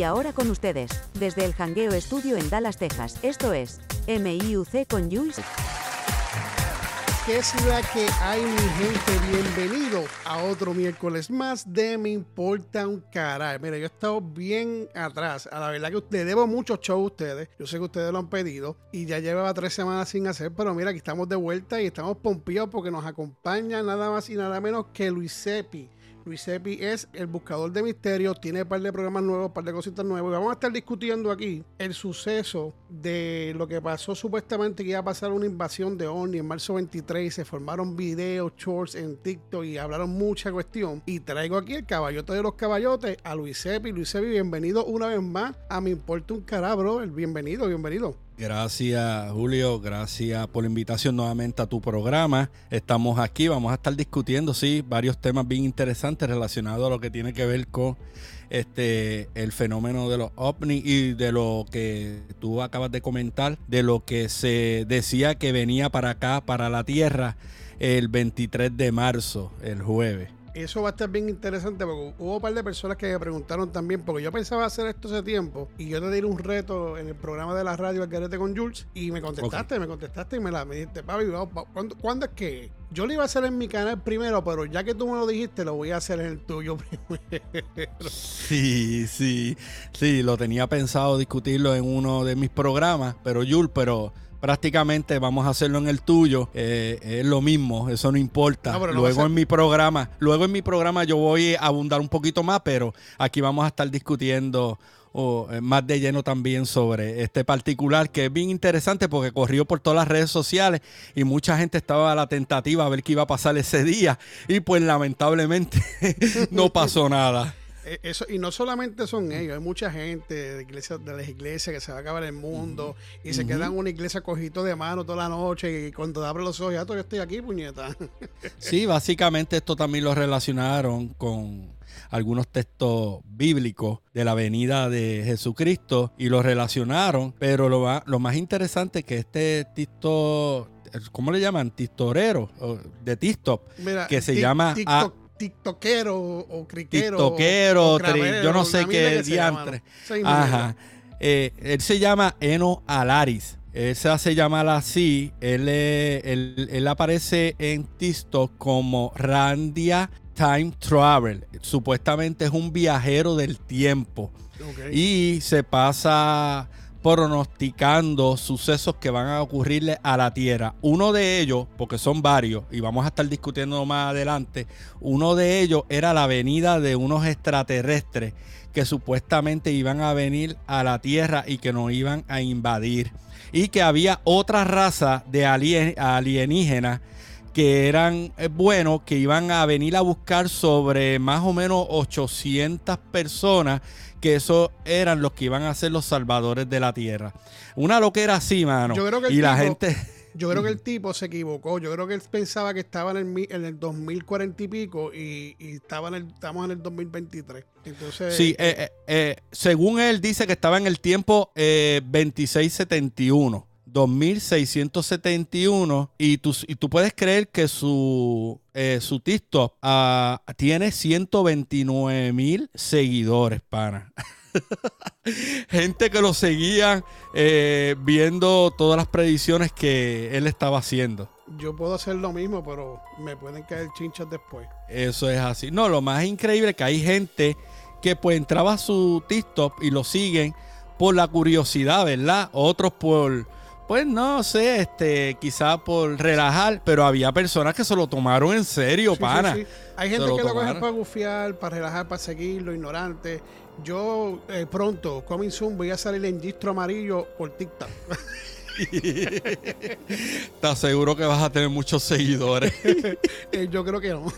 Y ahora con ustedes, desde el Hangueo Estudio en Dallas, Texas, esto es MIUC con Jules. ¿Qué la que hay, mi gente? Bienvenido a otro miércoles más de Me Importa un Caray. Mira, yo he estado bien atrás. A la verdad que le debo muchos shows a ustedes. Yo sé que ustedes lo han pedido y ya llevaba tres semanas sin hacer, pero mira, aquí estamos de vuelta y estamos pompeados porque nos acompaña nada más y nada menos que Luis Sepi Luis Epi es el buscador de misterios, tiene un par de programas nuevos, un par de cositas nuevas. Vamos a estar discutiendo aquí el suceso de lo que pasó supuestamente que iba a pasar una invasión de OVNI en marzo 23 y se formaron videos, shorts en TikTok y hablaron mucha cuestión. Y traigo aquí el caballote de los caballotes a Luis Epi. Luis Epi, bienvenido una vez más a Me Importa un Carabro. El bienvenido, bienvenido. Gracias Julio, gracias por la invitación nuevamente a tu programa. Estamos aquí, vamos a estar discutiendo, sí, varios temas bien interesantes relacionados a lo que tiene que ver con este el fenómeno de los ovnis y de lo que tú acabas de comentar, de lo que se decía que venía para acá, para la Tierra, el 23 de marzo, el jueves eso va a estar bien interesante porque hubo un par de personas que me preguntaron también, porque yo pensaba hacer esto hace tiempo y yo te di un reto en el programa de la radio Algarete con Jules y me contestaste, me contestaste y me la me dijiste, papi, ¿cuándo, es que? Yo lo iba a hacer en mi canal primero, pero ya que tú me lo dijiste, lo voy a hacer en el tuyo primero. Sí, sí, sí, lo tenía pensado discutirlo en uno de mis programas, pero Jules, pero prácticamente vamos a hacerlo en el tuyo. Eh, es lo mismo, eso no importa. luego en mi programa, luego en mi programa yo voy a abundar un poquito más, pero aquí vamos a estar discutiendo eh, más de lleno también sobre este particular que es bien interesante porque corrió por todas las redes sociales y mucha gente estaba a la tentativa a ver qué iba a pasar ese día y pues lamentablemente no pasó nada. Eh, eso, y no solamente son ellos, hay mucha gente de, iglesias, de las iglesias que se va a acabar el mundo y se quedan en una iglesia cojito de mano toda la noche y cuando abren los ojos, ya yo estoy aquí, puñeta. Sí, básicamente esto también lo relacionaron con algunos textos bíblicos de la venida de Jesucristo y lo relacionaron, pero lo, lo más interesante es que este TikTok ¿cómo le llaman? Tistorero, de TikTok, que se llama tiktokero o criquero. Tiktokero, yo no sé qué diantre. Ajá. Eh, él se llama Eno Alaris. Él se hace llamar así. Él, él, aparece en TikTok como Randia Time Travel. Supuestamente es un viajero del tiempo. Y se pasa pronosticando sucesos que van a ocurrirle a la Tierra. Uno de ellos, porque son varios, y vamos a estar discutiendo más adelante, uno de ellos era la venida de unos extraterrestres que supuestamente iban a venir a la Tierra y que nos iban a invadir. Y que había otra raza de alienígenas que eran eh, buenos, que iban a venir a buscar sobre más o menos 800 personas que esos eran los que iban a ser los salvadores de la tierra. Una loquera así, mano. Yo creo que y la gente... Yo creo que el tipo se equivocó. Yo creo que él pensaba que estaba en el, en el 2040 y pico y, estaba en el, estamos en el 2023. Entonces, sí, eh, eh, eh, según él dice que estaba en el tiempo 2671. 2671 y tú, y tú puedes creer que su, eh, su TikTok ah, tiene 129 mil seguidores, pana. Gente que lo seguía eh, viendo todas las predicciones que él estaba haciendo. Yo puedo hacer lo mismo, pero me pueden caer chinchas después. Eso es así. No, lo más increíble es que hay gente que pues entraba a su TikTok y lo siguen por la curiosidad, ¿verdad? Otros por pues no sé, este, quizá por relajar, pero había personas que se lo tomaron en serio, pana. Hay gente que lo coge para gufiar, para relajar, para seguirlo, ignorante. Yo eh, pronto, coming soon, voy a salir en distro amarillo por TikTok. ¿Estás seguro que vas a tener muchos seguidores? Eh, yo creo que no.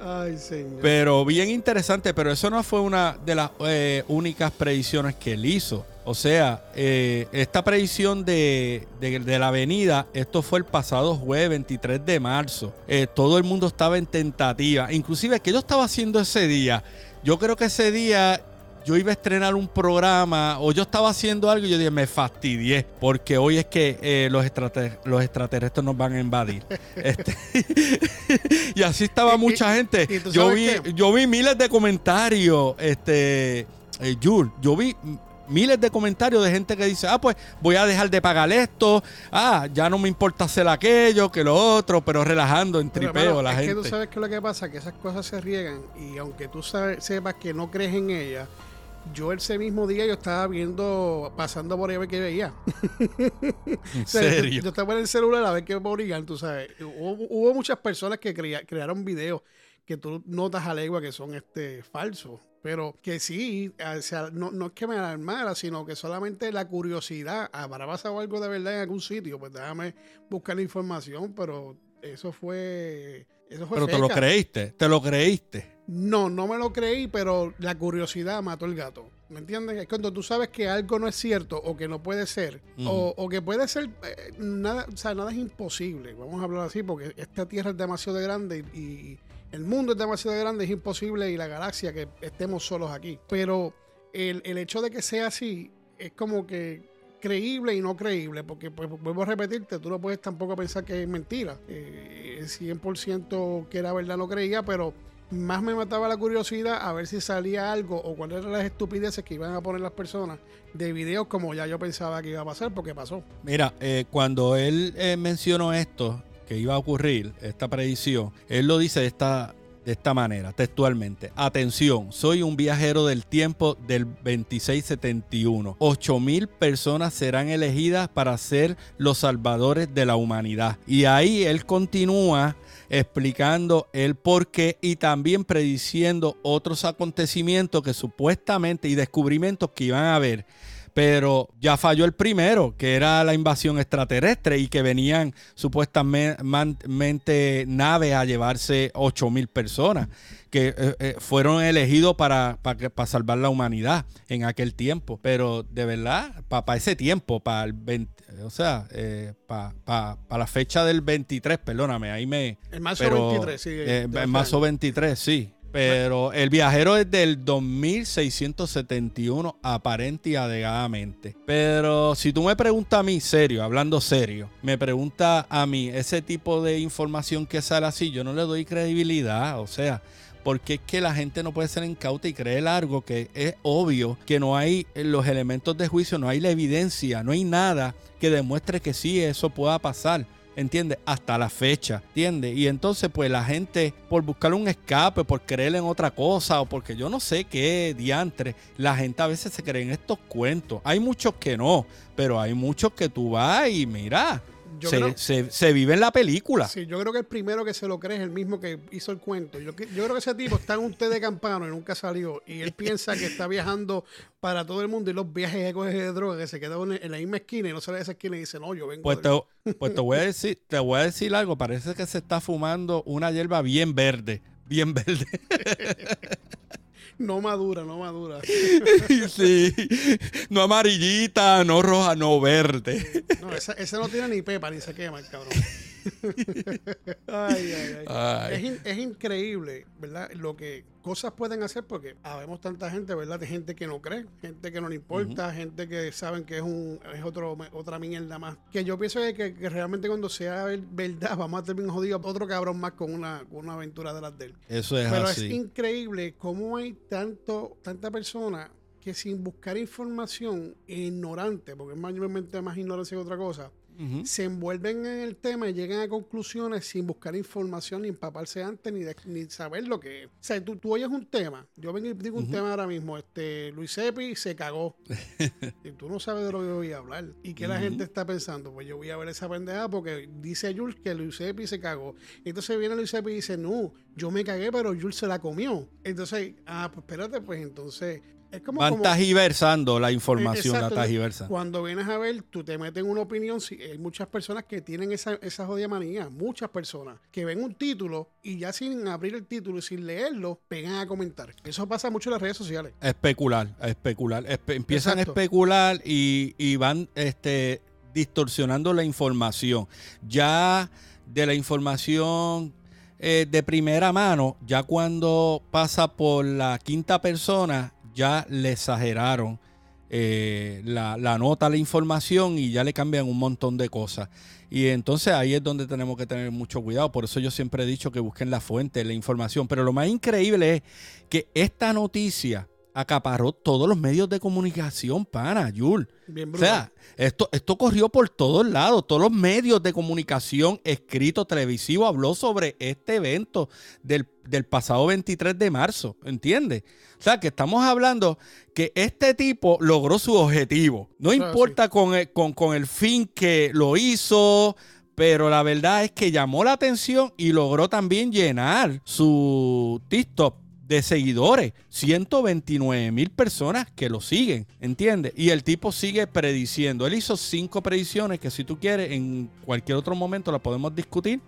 Ay, señor. Pero bien interesante, pero eso no fue una de las eh, únicas predicciones que él hizo. O sea, eh, esta predicción de, la avenida, esto fue el pasado jueves 23 de marzo. Eh, todo el mundo estaba en tentativa. Inclusive, ¿qué yo estaba haciendo ese día? Yo creo que ese día yo iba a estrenar un programa o yo estaba haciendo algo y yo dije, me fastidié, porque hoy es que eh, los, los extraterrestres nos van a invadir. Este, y así estaba mucha gente. Yo vi, yo vi miles de comentarios, este, eh, Jules, yo vi miles de comentarios de gente que dice, ah, pues voy a dejar de pagar esto, ah, ya no me importa hacer aquello, que lo otro, pero relajando en tripeo la gente. Es que tú sabes que lo que pasa, que esas cosas se riegan y aunque tú sepas que no crees en ellas, yo ese mismo día yo estaba viendo, pasando por ahí a ver qué veía. ¿En serio? Yo, estaba en el celular a ver qué morían, tú sabes. Hubo, muchas personas que crearon videos que tú notas a legua que son este falsos. Pero que sí, no, es que me alarmara, sino que solamente la curiosidad, ¿habrá pasado algo de verdad en algún sitio? Pues déjame buscar la información, pero eso fue... Eso fue pero te lo creíste, te lo creíste. No, no me lo creí, pero la curiosidad mató el gato. ¿Me entiendes? Es cuando tú sabes que algo no es cierto o que no puede ser, o, que puede ser, eh, nada, o sea, nada es imposible. Vamos a hablar así, porque esta tierra es demasiado grande y el mundo es demasiado grande, es imposible y la galaxia que estemos solos aquí. Pero el, hecho de que sea así es como que creíble y no creíble, porque pues, vuelvo a repetirte, tú no puedes tampoco pensar que es mentira. Eh, 100% que era verdad no creía, pero más me mataba la curiosidad a ver si salía algo o cuáles eran las estupideces que iban a poner las personas de videos como ya yo pensaba que iba a pasar, porque pasó. Mira, eh, cuando él eh, mencionó esto, que iba a ocurrir, esta predicción, él lo dice de esta, de esta manera, textualmente. Atención, soy un viajero del tiempo del 2671. 8000 personas serán elegidas para ser los salvadores de la humanidad. Y ahí él continúa explicando el por qué y también prediciendo otros acontecimientos que supuestamente y descubrimientos que iban a haber pero ya falló el primero, que era la invasión extraterrestre y que venían supuestamente naves a llevarse 8 mil personas que eh, eh, fueron elegidos para, para, salvar la humanidad en aquel tiempo. Pero de verdad, para ese tiempo, para el 20, o sea, eh, para la fecha del 23, perdóname, ahí me... El marzo 23, sí. el marzo 23, sí. Pero el viajero es del 2671, aparente y alegadamente. Pero si tú me preguntas a mí, serio, hablando serio, me pregunta a mí ese tipo de información que sale así, yo no le doy credibilidad. O sea, porque es que la gente no puede ser incauta y creer algo que es obvio que no hay los elementos de juicio, no hay la evidencia, no hay nada que demuestre que sí eso pueda pasar. ¿Entiendes? Hasta la fecha, ¿entiendes? Y entonces pues la gente por buscar un escape, por creer en otra cosa o porque yo no sé qué diantre, la gente a veces se cree en estos cuentos. Hay muchos que no, pero hay muchos que tú vas y mira, se, vive en la película. Sí, yo creo que el primero que se lo cree es el mismo que hizo el cuento. Yo, yo creo que ese tipo está en un té de campano y nunca salió. Y él piensa que está viajando para todo el mundo y los viajes de coge de droga que se queda en la misma esquina y no sale de esa esquina y dice, no, yo vengo. Pues, te, pues te, voy a decir, te voy a decir algo. Parece que se está fumando una hierba bien verde. Bien verde. No madura, no madura. sí. No amarillita, no roja, no verde. No, ese, no tiene ni pepa ni se quema el cabrón. Ay, ay, ay. Es, increíble, ¿verdad? Lo que cosas pueden hacer porque habemos tanta gente, ¿verdad? De gente que no cree, gente que no le importa, gente que saben que es un es otro, otra mierda más. Que yo pienso que, que, realmente cuando sea verdad vamos a terminar jodido otro cabrón más con una, con una aventura de las de él. Eso es Pero es increíble cómo hay tanto, tanta persona que sin buscar información, ignorante, porque es mayormente más ignorancia que otra cosa, se envuelven en el tema y llegan a conclusiones sin buscar información ni empaparse antes ni, ni saber lo que es. O sea, tú, oyes un tema, yo vengo y digo un tema ahora mismo, este Luis Epi se cagó. y tú no sabes de lo que voy a hablar. ¿Y qué la gente está pensando? Pues yo voy a ver esa pendeja porque dice Jules que Luis Epi se cagó. Entonces viene Luis Epi y dice, no, yo me cagué, pero Jules se la comió. Entonces, ah, pues espérate, pues entonces es como, Van tajiversando la información, la tajiversa. Cuando vienes a ver, tú te metes en una opinión. hay muchas personas que tienen esa, esa jodida manía, muchas personas, que ven un título y ya sin abrir el título y sin leerlo, pegan a comentar. Eso pasa mucho en las redes sociales. Especular, especular. empiezan a especular y, van este, distorsionando la información. Ya de la información eh, de primera mano, ya cuando pasa por la quinta persona, ya le exageraron eh, la, la, nota, la información y ya le cambian un montón de cosas. Y entonces ahí es donde tenemos que tener mucho cuidado. Por eso yo siempre he dicho que busquen la fuente, la información. Pero lo más increíble es que esta noticia acaparó todos los medios de comunicación, para Yul. o sea, esto, esto corrió por todos lados. Todos los medios de comunicación, escrito, televisivo, habló sobre este evento del, pasado 23 de marzo. ¿Entiendes? O sea, que estamos hablando que este tipo logró su objetivo. No importa con el, con, con el fin que lo hizo, pero la verdad es que llamó la atención y logró también llenar su TikTok de seguidores, 129 mil personas que lo siguen, ¿entiendes? Y el tipo sigue prediciendo. Él hizo cinco predicciones que si tú quieres, en cualquier otro momento la podemos discutir.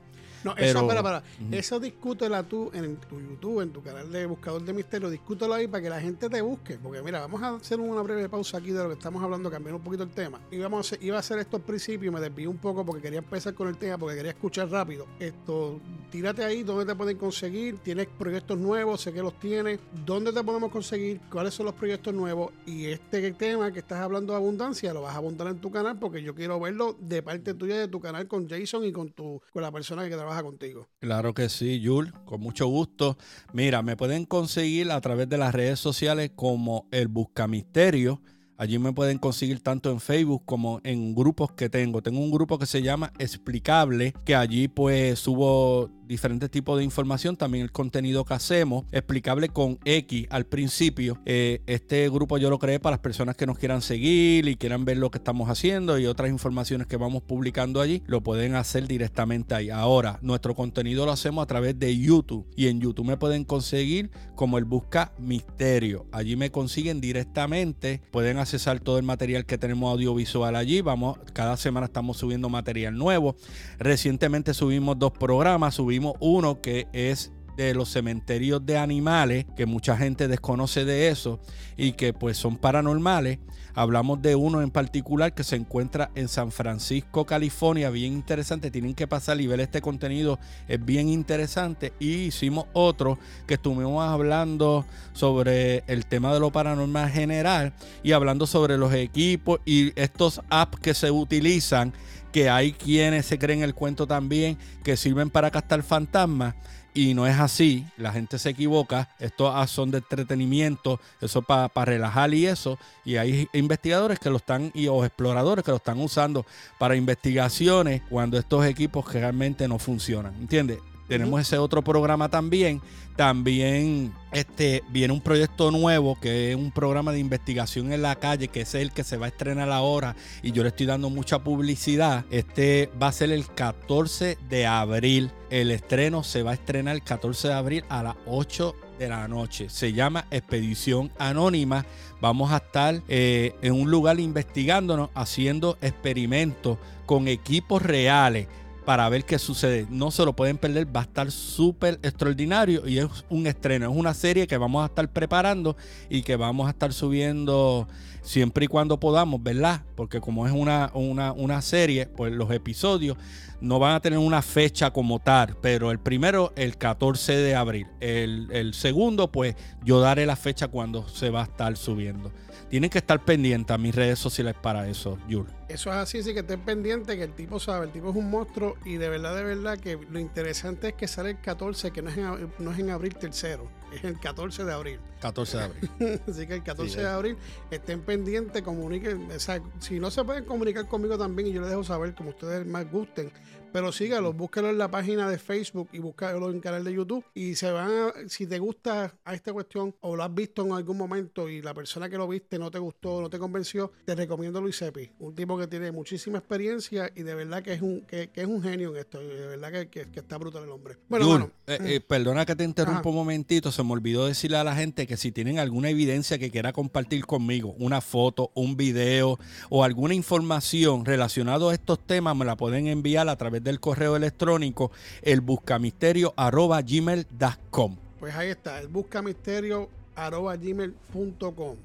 No, eso, para, para. Eso discútela tú en tu YouTube, en tu canal de Buscador de Misterio, discútelo ahí para que la gente te busque. Porque mira, vamos a hacer una breve pausa aquí de lo que estamos hablando, cambiar un poquito el tema. Y vamos a iba a hacer esto al principio, me desvié un poco porque quería empezar con el tema, porque quería escuchar rápido. Esto, tírate ahí, ¿dónde te pueden conseguir? ¿Tienes proyectos nuevos? Sé que los tienes. ¿Dónde te podemos conseguir? ¿Cuáles son los proyectos nuevos? Y este tema que estás hablando de abundancia, lo vas a apuntar en tu canal porque yo quiero verlo de parte tuya de tu canal con Jason y con tu con la persona que trabaja contigo. Claro que sí, Yul, con mucho gusto. Mira, me pueden conseguir a través de las redes sociales como el Buscamisterio. Allí me pueden conseguir tanto en Facebook como en grupos que tengo. Tengo un grupo que se llama Explicable, que allí pues subo diferentes tipos de información, también el contenido que hacemos, explicable con X al principio. Eh, este grupo yo lo creé para las personas que nos quieran seguir y quieran ver lo que estamos haciendo y otras informaciones que vamos publicando allí, lo pueden hacer directamente ahí. Ahora, nuestro contenido lo hacemos a través de YouTube y en YouTube me pueden conseguir como el Busca Misterio. Allí me consiguen directamente, pueden accesar todo el material que tenemos audiovisual allí. Vamos, cada semana estamos subiendo material nuevo. Recientemente subimos dos programas, subimos uno que es de los cementerios de animales, que mucha gente desconoce de eso y que pues son paranormales. Hablamos de uno en particular que se encuentra en San Francisco, California, bien interesante. Tienen que pasar y ver este contenido, es bien interesante. Y hicimos otro que estuvimos hablando sobre el tema de lo paranormal general y hablando sobre los equipos y estos apps que se utilizan que hay quienes se creen el cuento también que sirven para captar fantasmas y no es así, la gente se equivoca, estos son de entretenimiento, eso para relajar y eso, y hay investigadores que lo están, y o exploradores que lo están usando para investigaciones cuando estos equipos realmente no funcionan, ¿entiendes? Tenemos ese otro programa también. También este, viene un proyecto nuevo que es un programa de investigación en la calle, que es el que se va a estrenar ahora y yo le estoy dando mucha publicidad. Este va a ser el 14 de abril. El estreno se va a estrenar el 14 de abril a las 8 de la noche. Se llama Expedición Anónima. Vamos a estar eh, en un lugar investigándonos, haciendo experimentos con equipos reales para ver qué sucede. No se lo pueden perder, va a estar súper extraordinario y es un estreno, es una serie que vamos a estar preparando y que vamos a estar subiendo siempre y cuando podamos, ¿verdad? Porque como es una, una, una serie, pues los episodios no van a tener una fecha como tal, pero el primero el 14 de abril, el, el segundo pues yo daré la fecha cuando se va a estar subiendo tienen que estar pendientes a mis redes sociales para eso, Yul. Eso es así, sí que estén pendientes, que el tipo sabe, el tipo es un monstruo y de verdad, de verdad que lo interesante es que sale el 14, que no es en, no es en abril tercero, es el 14 de abril. 14 de abril. así que el 14 de abril estén pendientes, comuniquen, o sea, si no se pueden comunicar conmigo también y yo les dejo saber como ustedes más gusten, pero sígalo, búsquelo en la página de Facebook y búscalo en el canal de YouTube. Y se van a, si te gusta a esta cuestión o lo has visto en algún momento y la persona que lo viste no te gustó, no te convenció, te recomiendo Luis Epi, un tipo que tiene muchísima experiencia y de verdad que es un, que, es un genio en esto. de verdad que, está brutal el hombre. Bueno, bueno eh, eh, perdona que te interrumpa un momentito. Se me olvidó decirle a la gente que si tienen alguna evidencia que quiera compartir conmigo, una foto, un video o alguna información relacionada a estos temas, me la pueden enviar a través del correo electrónico el buscamisterio arroba gmail.com. Pues ahí está, el buscamisterio arroba gmail.com.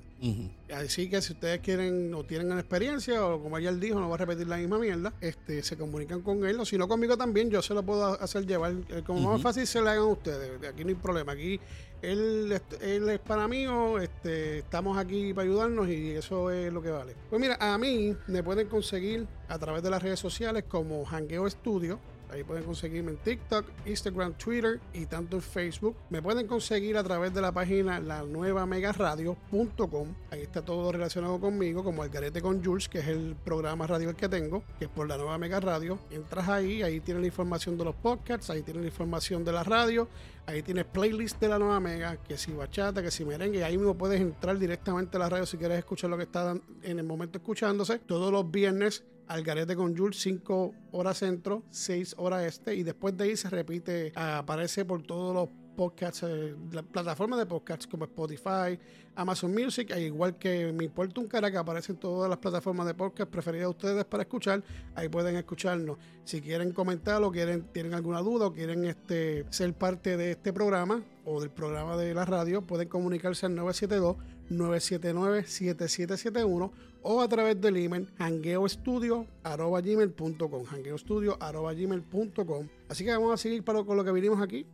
Así que si ustedes quieren o tienen una experiencia o como ayer dijo, no va a repetir la misma mierda, este, se comunican con él o si no conmigo también, yo se lo puedo hacer llevar. Eh, como más fácil se le hagan ustedes. Aquí no hay problema. Aquí él, es para mí este, estamos aquí para ayudarnos y eso es lo que vale. Pues mira, a mí me pueden conseguir a través de las redes sociales como Hangueo Studio Ahí pueden conseguirme en TikTok, Instagram, Twitter y tanto en Facebook. Me pueden conseguir a través de la página la nueva megaradio.com. Ahí está todo relacionado conmigo, como el Garete con Jules, que es el programa radial que tengo, que es por la nueva Mega Radio. Entras ahí, ahí tienes la información de los podcasts, ahí tienes la información de la radio, ahí tienes playlist de la nueva Mega, que si bachata, que si merengue, ahí mismo puedes entrar directamente a la radio si quieres escuchar lo que está en el momento escuchándose. Todos los viernes al garete con Jules, 5 horas centro, 6 horas este, y después de ahí se repite, aparece por todos los podcasts, eh, la de podcasts como Spotify, Amazon Music, e igual que Mi Importa un Cara, que aparece en todas las plataformas de podcast preferidas de ustedes para escuchar, ahí pueden escucharnos. Si quieren comentar o quieren, tienen alguna duda o quieren este, ser parte de este programa o del programa de la radio, pueden comunicarse al 972 979-7771 o a través del email hangueoestudio.gmail.com hangueoestudio.gmail.com Así que vamos a seguir para, con lo que vinimos aquí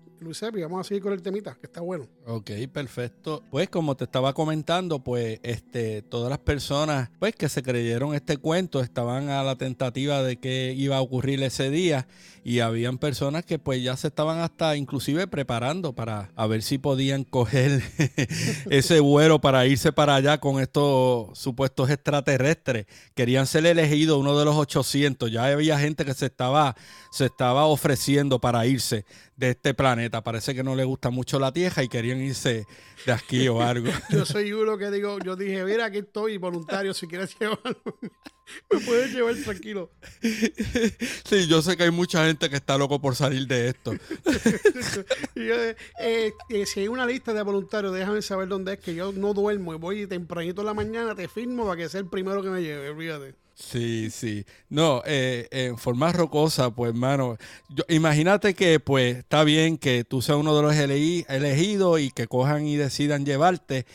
Epi, vamos a seguir con el temita, que está bueno. Ok, perfecto. Pues como te estaba comentando, pues este, todas las personas pues que se creyeron este cuento estaban a la tentativa de que iba a ocurrir ese día y habían personas que pues ya se estaban hasta inclusive preparando para a ver si podían coger ese vuelo para irse para allá con estos supuestos extraterrestres. Querían ser elegidos uno de los 800. Ya había gente que se estaba, se estaba ofreciendo para irse de este planeta. Parece que no le gusta mucho la Tierra y querían irse de aquí o algo. yo soy uno que digo, yo dije, mira, aquí estoy voluntario, si quieres llevarlo, me puedes llevar tranquilo. Sí, yo sé que hay mucha gente que está loco por salir de esto. Eh, eh, si hay una lista de voluntarios, déjame saber dónde es, que yo no duermo y voy tempranito en la mañana, te firmo para que sea el primero que me lleve, olvídate. Sí, sí. No, eh, en forma rocosa, pues, hermano, imagínate que, pues, está bien que tú seas uno de los elegidos y que cojan y decidan llevarte,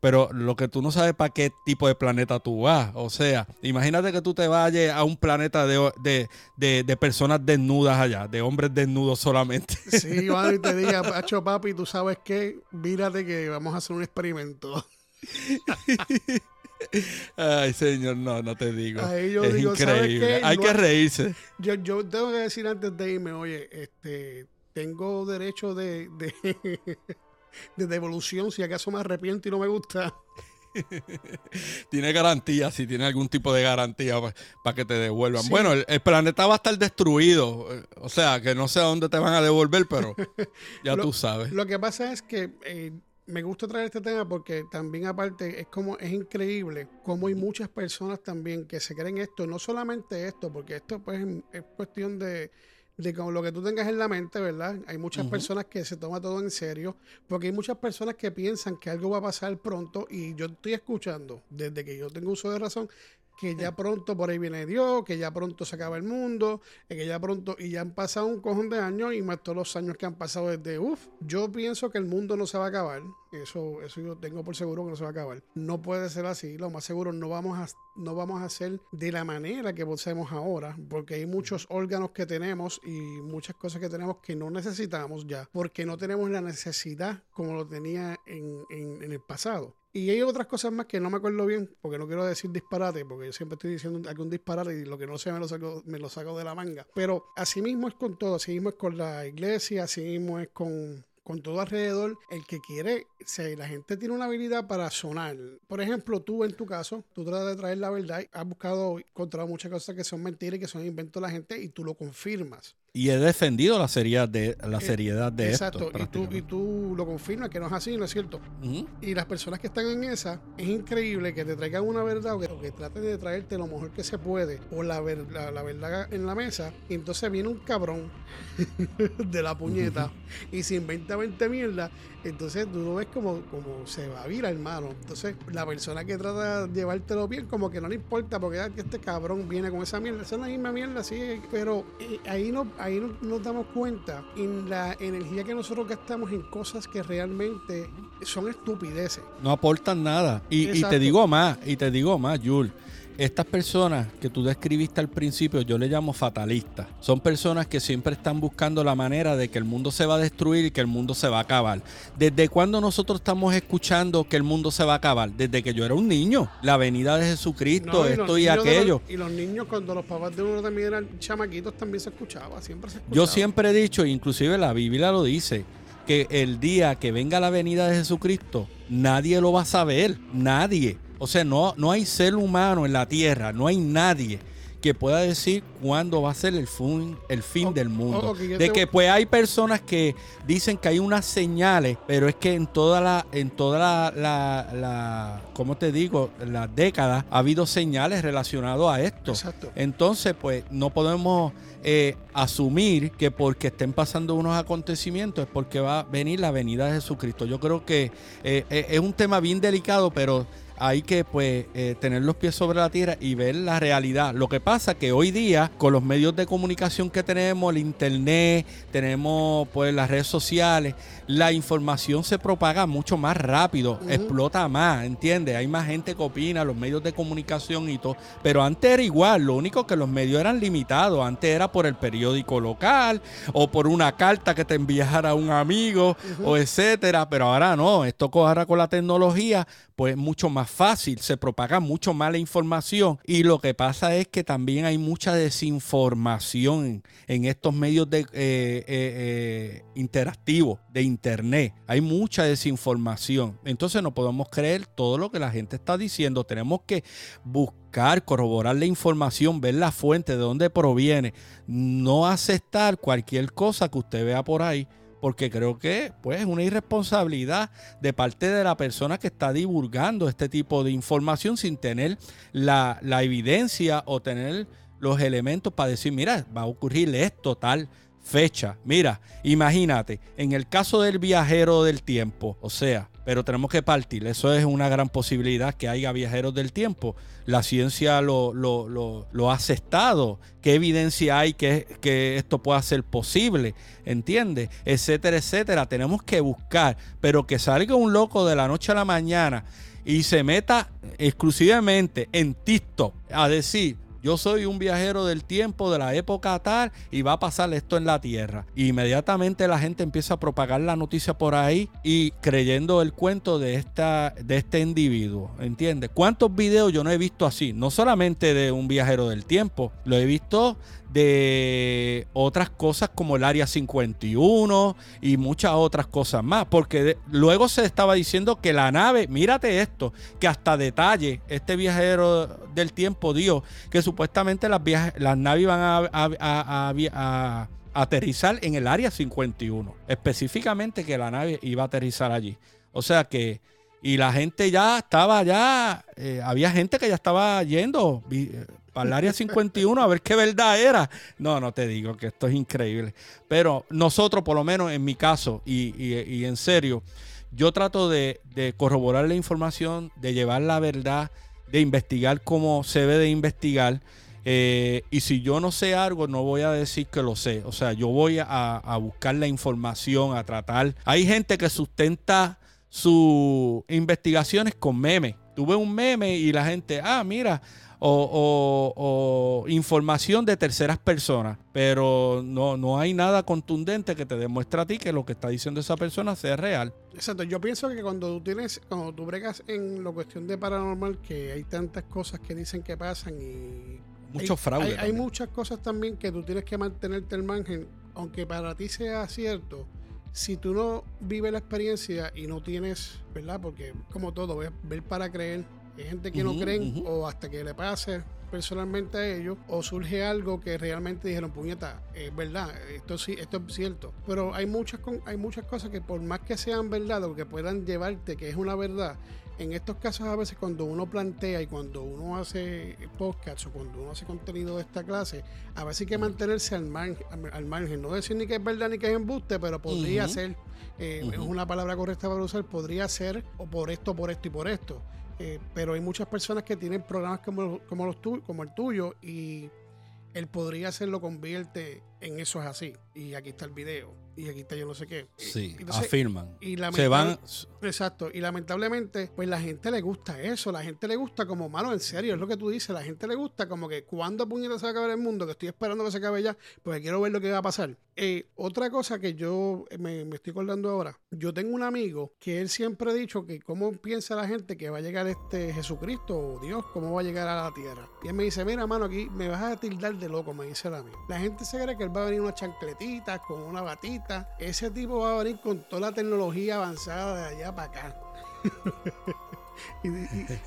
pero lo que tú no sabes para qué tipo de planeta tú vas. O sea, imagínate que tú te vayas a un planeta de, de, personas desnudas allá, de hombres desnudos solamente. Sí, y te diga, Pacho papi, tú sabes qué, mírate que vamos a hacer un experimento. Ay, señor, no, no te digo. es increíble. Hay que reírse. Yo, yo tengo que decir antes de irme, oye, este, tengo derecho de, de, devolución si acaso me arrepiento y no me gusta. tiene garantía, si tiene algún tipo de garantía para que te devuelvan. Bueno, el, planeta va a estar destruido, o sea, que no sé a dónde te van a devolver, pero ya tú sabes. Lo que pasa es que eh, me gusta traer este tema porque también aparte es como es increíble como hay muchas personas también que se creen esto, no solamente esto, porque esto pues es cuestión de, de con lo que tú tengas en la mente, ¿verdad? Hay muchas personas que se toman todo en serio, porque hay muchas personas que piensan que algo va a pasar pronto y yo estoy escuchando desde que yo tengo uso de razón que ya pronto por ahí viene Dios, que ya pronto se acaba el mundo, eh, que ya pronto, y ya han pasado un cojón de años y más todos los años que han pasado desde, uff, yo pienso que el mundo no se va a acabar, eso, eso yo tengo por seguro que no se va a acabar. No puede ser así, lo más seguro no vamos a, no vamos a hacer de la manera que posemos ahora, porque hay muchos órganos que tenemos y muchas cosas que tenemos que no necesitamos ya, porque no tenemos la necesidad como lo tenía en, en el pasado. Y hay otras cosas más que no me acuerdo bien, porque no quiero decir disparate, porque yo siempre estoy diciendo algún disparate y lo que no sé me lo saco, me lo saco de la manga. Pero así mismo es con todo, así mismo es con la iglesia, así mismo es con, con todo alrededor, el que quiere, si la gente tiene una habilidad para sonar. Por ejemplo, tú en tu caso, tú tratas de traer la verdad, has buscado, encontrado muchas cosas que son mentiras y que son inventos de la gente y tú lo confirmas. Y he defendido la seriedad de, la eh, seriedad de exacto, esto. Exacto, y tú, lo confirmas que no es así, ¿no es cierto? Y las personas que están en esa, es increíble que te traigan una verdad o que, traten de traerte lo mejor que se puede o la, la, verdad en la mesa. Y entonces viene un cabrón de la puñeta y se inventa 20 mierda. Entonces tú lo ves como, como se va a virar, hermano. Entonces la persona que trata de llevártelo bien, como que no le importa porque ah, este cabrón viene con esa mierda. Esa es la misma mierda, sí, pero eh, ahí no ahí nos damos cuenta en la energía que nosotros gastamos en cosas que realmente son estupideces. No aportan nada. Y, y te digo más, y te digo más, Jules estas personas que tú describiste al principio, yo le llamo fatalistas. Son personas que siempre están buscando la manera de que el mundo se va a destruir y que el mundo se va a acabar. ¿Desde cuándo nosotros estamos escuchando que el mundo se va a acabar? Desde que yo era un niño. La venida de Jesucristo, esto y aquello. y los niños, cuando los papás de uno también eran chamaquitos, también se escuchaba. Siempre se escuchaba. Yo siempre he dicho, inclusive la Biblia lo dice, que el día que venga la venida de Jesucristo, nadie lo va a saber. Nadie. O sea, no, no hay ser humano en la tierra, no hay nadie que pueda decir cuándo va a ser el fin, el fin del mundo. de que pues hay personas que dicen que hay unas señales, pero es que en toda la, en toda la, la, la ¿cómo te digo? Las décadas ha habido señales relacionadas a esto. Exacto. Entonces, pues no podemos eh, asumir que porque estén pasando unos acontecimientos es porque va a venir la venida de Jesucristo. Yo creo que eh, eh, es un tema bien delicado, pero hay que pues eh, tener los pies sobre la tierra y ver la realidad. Lo que pasa que hoy día con los medios de comunicación que tenemos, el internet, tenemos pues las redes sociales, la información se propaga mucho más rápido, explota más, ¿entiendes? Hay más gente que opina, los medios de comunicación y todo. Pero antes era igual, lo único que los medios eran limitados. Antes era por el periódico local o por una carta que te enviara un amigo o etcétera. Pero ahora no, esto ahora con la tecnología pues mucho más fácil, se propaga mucho más la información y lo que pasa es que también hay mucha desinformación en estos medios de, eh, eh, eh, interactivos de internet. Hay mucha desinformación. Entonces no podemos creer todo lo que la gente está diciendo. Tenemos que buscar, corroborar la información, ver la fuente, de dónde proviene. No aceptar cualquier cosa que usted vea por ahí porque creo que pues, es una irresponsabilidad de parte de la persona que está divulgando este tipo de información sin tener la, evidencia o tener los elementos para decir, mira, va a ocurrir esto, tal fecha. Mira, imagínate, en el caso del viajero del tiempo, o sea, pero tenemos que partir. Eso es una gran posibilidad que haya viajeros del tiempo. La ciencia lo, lo, ha aceptado. ¿Qué evidencia hay que, que esto pueda ser posible? ¿Entiendes? Etcétera, etcétera. Tenemos que buscar, pero que salga un loco de la noche a la mañana y se meta exclusivamente en TikTok a decir, yo soy un viajero del tiempo de la época tal y va a pasar esto en la Tierra. inmediatamente la gente empieza a propagar la noticia por ahí y creyendo el cuento de, esta, de este individuo. ¿Entiendes? ¿Cuántos videos yo no he visto así? No solamente de un viajero del tiempo, lo he visto de otras cosas como el Área 51 y muchas otras cosas más. Porque luego se estaba diciendo que la nave, mírate esto, que hasta detalle este viajero del tiempo dio que supuestamente las, las naves iban a, aterrizar en el Área 51. Específicamente que la nave iba a aterrizar allí. O sea que y la gente ya estaba ya, eh, había gente que ya estaba yendo para el área 51 a ver qué verdad era. No, no te digo que esto es increíble. Pero nosotros, por lo menos en mi caso, y, en serio, yo trato de, corroborar la información, de llevar la verdad, de investigar como se debe de investigar. Eh, y si yo no sé algo, no voy a decir que lo sé. O sea, yo voy a, a buscar la información, a tratar. Hay gente que sustenta sus investigaciones con memes. Tuve un meme y la gente, ah, mira, o, información de terceras personas, pero no, no hay nada contundente que te demuestre a ti que lo que está diciendo esa persona sea real. Exacto, yo pienso que cuando tú tienes, cuando tú bregas en la cuestión de paranormal, que hay tantas cosas que dicen que pasan y mucho fraude. Hay, hay, muchas cosas también que tú tienes que mantenerte el margen, aunque para ti sea cierto si tú no vives la experiencia y no tienes, ¿verdad? Porque como todo, ver para creer. Hay gente que no creen o hasta que le pase personalmente a ellos o surge algo que realmente dijeron, puñeta, es verdad, esto sí, esto es cierto. Pero hay muchas, hay muchas cosas que por más que sean verdad o que puedan llevarte, que es una verdad, en estos casos a veces cuando uno plantea y cuando uno hace podcasts o cuando uno hace contenido de esta clase, a veces hay que mantenerse al, margen, al margen. No decir ni que es verdad ni que es embuste, pero podría ser, eh, es una palabra correcta para usar, podría ser o por esto, por esto y por esto. Eh, pero hay muchas personas que tienen programas como, como, los como el tuyo y él podría ser lo convierte en eso es así. Y aquí está el video. Y aquí está yo no sé qué. Sí, afirman. Y Se van. Exacto. Y lamentablemente, pues la gente le gusta eso. La gente le gusta como, mano, en serio, es lo que tú dices. La gente le gusta como que cuando puñeta se va a acabar el mundo, que estoy esperando que se acabe ya, porque quiero ver lo que va a pasar. Eh, otra cosa que yo me, me, estoy acordando ahora, yo tengo un amigo que él siempre ha dicho que cómo piensa la gente que va a llegar este Jesucristo o Dios, cómo va a llegar a la tierra. Y él me dice, mira, mano, aquí me vas a tildar de loco, me dice a mí. La gente se cree que va a venir unas chancletitas con una batita. Ese tipo va a venir con toda la tecnología avanzada de allá para acá.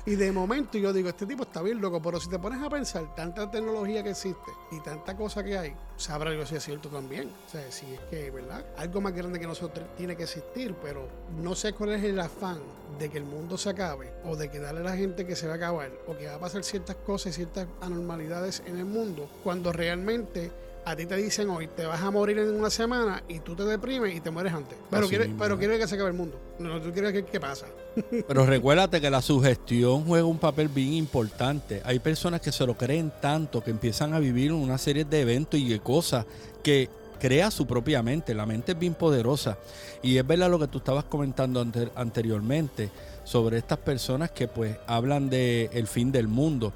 y, de momento yo digo, este tipo está bien loco, pero si te pones a pensar tanta tecnología que existe y tanta cosa que hay, sabrá yo si es cierto también. O sea, si es que, ¿verdad? Algo más grande que nosotros tiene que existir, pero no sé cuál es el afán de que el mundo se acabe o de que darle a la gente que se va a acabar o que va a pasar ciertas cosas y ciertas anormalidades en el mundo cuando realmente a ti te dicen hoy te vas a morir en una semana y tú te deprimes y te mueres antes. Pero quieres pero quiere que se acabe el mundo. No, tú quieres que qué pasa. Pero recuérdate que la sugestión juega un papel bien importante. Hay personas que se lo creen tanto que empiezan a vivir una serie de eventos y de cosas que crea su propia mente. La mente es bien poderosa. Y es verdad lo que tú estabas comentando anteriormente sobre estas personas que pues hablan de el fin del mundo.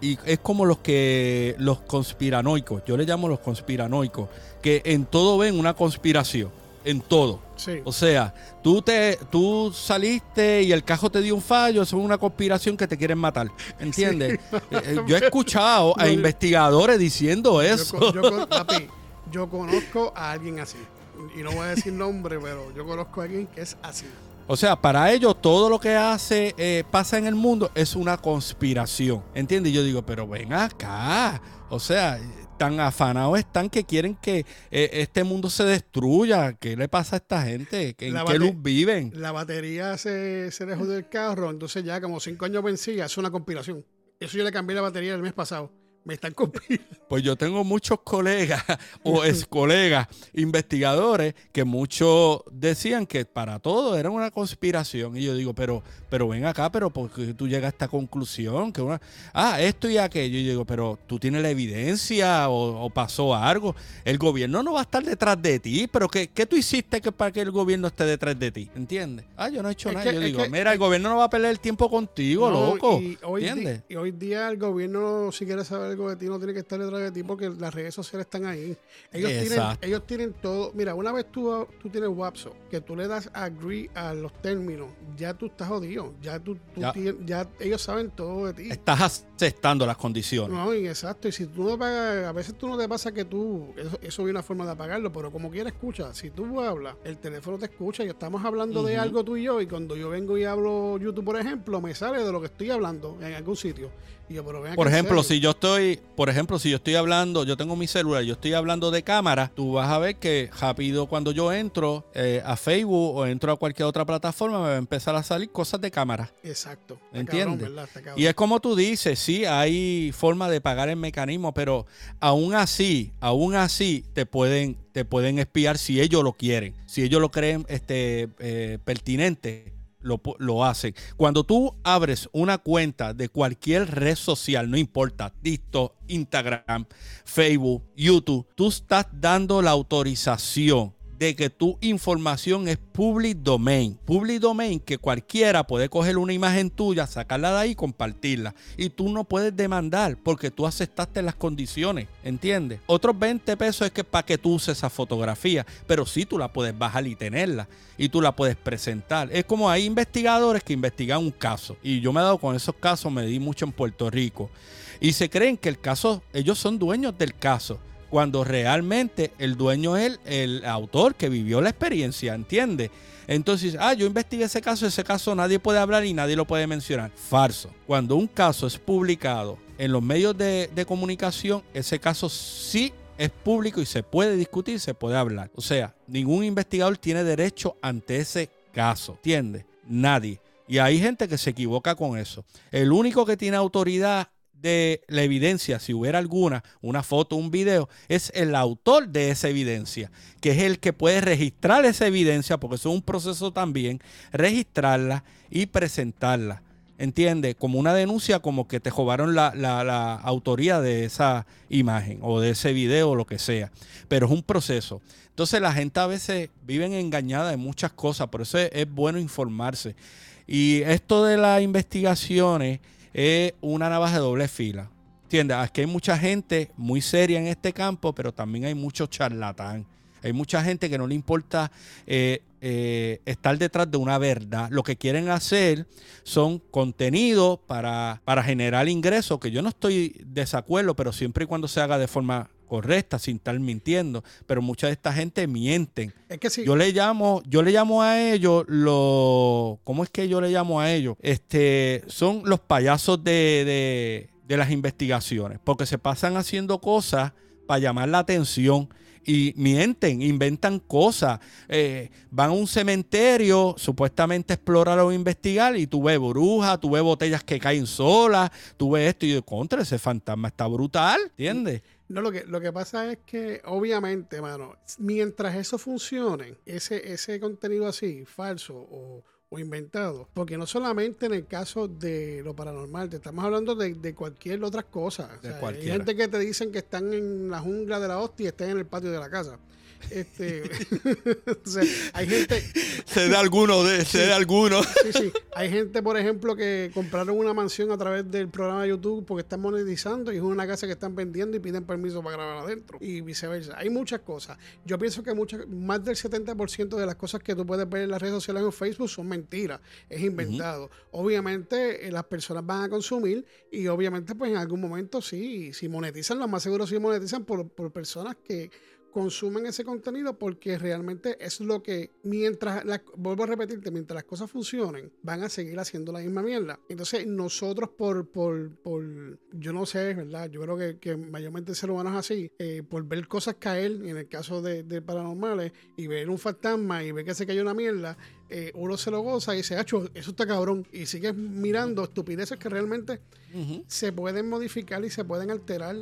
y es como los que los conspiranoicos, yo le llamo los conspiranoicos, que en todo ven una conspiración, en todo. O sea, tú te tú saliste y el cajo te dio un fallo, eso es una conspiración que te quieren matar, ¿entiendes? Eh, eh, yo he escuchado a investigadores diciendo eso. yo conozco a alguien así. Y no voy a decir nombre, pero yo conozco a alguien que es así. O sea, para ellos todo lo que hace, eh, pasa en el mundo es una conspiración. ¿Entiendes? Y yo digo, pero ven acá. O sea, tan afanados están que quieren que eh, este mundo se destruya. ¿Qué le pasa a esta gente? ¿En qué luz viven? La batería se, se dejó del carro, entonces ya como cinco años vencía, es una conspiración. Eso yo le cambié la batería el mes pasado me están copiando. Pues yo tengo muchos colegas o ex colegas investigadores que muchos decían que para todo era una conspiración. Y yo digo, pero, pero ven acá, pero porque tú llegas a esta conclusión? Que una, ah, esto y aquello. Y yo digo, pero tú tienes la evidencia o, pasó algo. El gobierno no va a estar detrás de ti, pero ¿qué, qué tú hiciste que para que el gobierno esté detrás de ti? ¿Entiendes? Ah, yo no he hecho nada. yo digo, mira, el gobierno no va a perder el tiempo contigo, loco. Y hoy, ¿Entiendes? y hoy día el gobierno, si quiere saber algo de ti no tiene que estar detrás de ti porque las redes sociales están ahí. Ellos, tienen, ellos tienen todo. Mira, una vez tú, tú tienes WhatsApp, que tú le das agree a los términos, ya tú estás jodido. Ya, tú, ya. ellos saben todo de ti. Estás aceptando las condiciones. No, exacto. Y si tú no pagas, a veces tú no te pasa que tú, eso, eso hay una forma de apagarlo, pero como quieras escucha. Si tú hablas, el teléfono te escucha y estamos hablando de algo tú y yo, y cuando yo vengo y hablo YouTube, por ejemplo, me sale de lo que estoy hablando en algún sitio por ejemplo, si yo estoy, por ejemplo, si yo estoy hablando, yo tengo mi celular, yo estoy hablando de cámara, tú vas a ver que rápido cuando yo entro eh, a Facebook o entro a cualquier otra plataforma me va a empezar a salir cosas de cámara. Exacto. ¿Entiendes? y es como tú dices, sí, hay forma de pagar el mecanismo, pero aún así, aún así te pueden, te pueden espiar si ellos lo quieren, si ellos lo creen este, eh, pertinente lo, lo, hacen. Cuando tú abres una cuenta de cualquier red social, no importa, TikTok, Instagram, Facebook, YouTube, tú estás dando la autorización de que tu información es public domain. Public domain que cualquiera puede coger una imagen tuya, sacarla de ahí y compartirla. Y tú no puedes demandar porque tú aceptaste las condiciones, ¿entiendes? Otros 20 pesos es que para que tú uses esa fotografía, pero sí tú la puedes bajar y tenerla y tú la puedes presentar. Es como hay investigadores que investigan un caso y yo me he dado con esos casos, me di mucho en Puerto Rico y se creen que el caso, ellos son dueños del caso cuando realmente el dueño es el, autor que vivió la experiencia, ¿entiendes? Entonces, ah, yo investigué ese caso, ese caso nadie puede hablar y nadie lo puede mencionar. Falso. Cuando un caso es publicado en los medios de, de comunicación, ese caso sí es público y se puede discutir, se puede hablar. O sea, ningún investigador tiene derecho ante ese caso, ¿entiendes? Nadie. Y hay gente que se equivoca con eso. El único que tiene autoridad de la evidencia, si hubiera alguna, una foto, un video, es el autor de esa evidencia, que es el que puede registrar esa evidencia, porque eso es un proceso también, registrarla y presentarla. ¿entiendes? Como una denuncia, como que te robaron la, la, autoría de esa imagen o de ese video o lo que sea. Pero es un proceso. Entonces la gente a veces vive engañada de muchas cosas, por eso es, bueno informarse. Y esto de las investigaciones es una navaja de doble fila. ¿Entiendes? Aquí hay mucha gente muy seria en este campo, pero también hay mucho charlatán. Hay mucha gente que no le importa eh, eh, estar detrás de una verdad. Lo que quieren hacer son contenidos para, para generar ingresos, que yo no estoy desacuerdo, pero siempre y cuando se haga de forma correcta, sin estar mintiendo. Pero mucha de esta gente mienten. Es que sí. Yo le llamo, yo le llamo a ellos los. ¿Cómo es que yo le llamo a ellos? Este, son los payasos de, de, de las investigaciones. Porque se pasan haciendo cosas para llamar la atención y mienten, inventan cosas. Eh, van a un cementerio, supuestamente explorar o investigar, y tú ves brujas, tú ves botellas que caen solas, tú ves esto y de contra, ese fantasma está brutal, ¿entiendes? No, lo que, lo que pasa es que, obviamente, mano, mientras eso funcione, ese, ese contenido así, falso o o inventado. Porque no solamente en el caso de lo paranormal, te estamos hablando de, cualquier otra cosa. hay gente que te dicen que están en la jungla de la hostia y están en el patio de la casa. Este, hay gente. Se da alguno, de, se da alguno. Sí, sí. Hay gente, por ejemplo, que compraron una mansión a través del programa de YouTube porque están monetizando y es una casa que están vendiendo y piden permiso para grabar adentro y viceversa. Hay muchas cosas. Yo pienso que muchas, más del 70% de las cosas que tú puedes ver en las redes sociales o en Facebook son mentiras, es inventado. Obviamente, eh, las personas van a consumir y obviamente, pues en algún momento sí, si monetizan, lo más seguro sí monetizan por, por personas que consumen ese contenido porque realmente es lo que, mientras, vuelvo a repetirte, mientras las cosas funcionen, van a seguir haciendo la misma mierda. Entonces, nosotros por, por, por yo no sé, ¿verdad? Yo creo que, que mayormente el ser humano es así, eh, por ver cosas caer, en el caso de, de paranormales, y ver un fantasma y ver que se cayó una mierda, eh, uno se lo goza y dice, Hacho, eso está cabrón. Y sigues mirando estupideces que realmente se pueden modificar y se pueden alterar